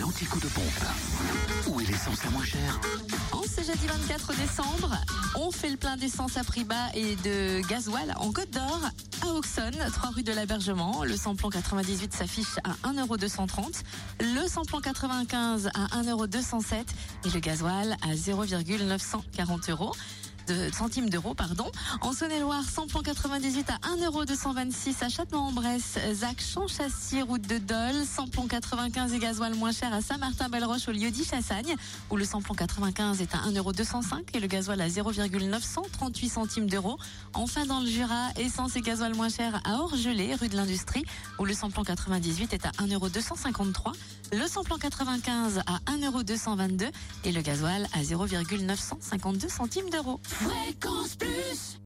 L'antico de pompe. Où est l'essence la moins chère En ce jeudi 24 décembre, on fait le plein d'essence à prix bas et de gasoil en Côte d'Or à Auxonne, 3 rue de l'Abergement. Le samplon 98 s'affiche à 1,230€, le samplon 95 à 1,207€ et le gasoil à 0,940 euros centimes d'euros, pardon. En Saône-et-Loire, samplon 98 à 1,226€ à Châtellon-en-Bresse, Zac, Champchassis, route de Dole, samplon 95 et gasoil moins cher à Saint-Martin-Belle-Roche au lieu dit Chassagne, où le samplon 95 est à 1,205€ et le gasoil à 0,938 centimes d'euros. Enfin, dans le Jura, essence et gasoil moins cher à Orgelé, rue de l'Industrie, où le samplon 98 est à 1,253€, le samplon 95 à 1,222€ et le gasoil à 0,952 centimes d'euros. Fréquence Plus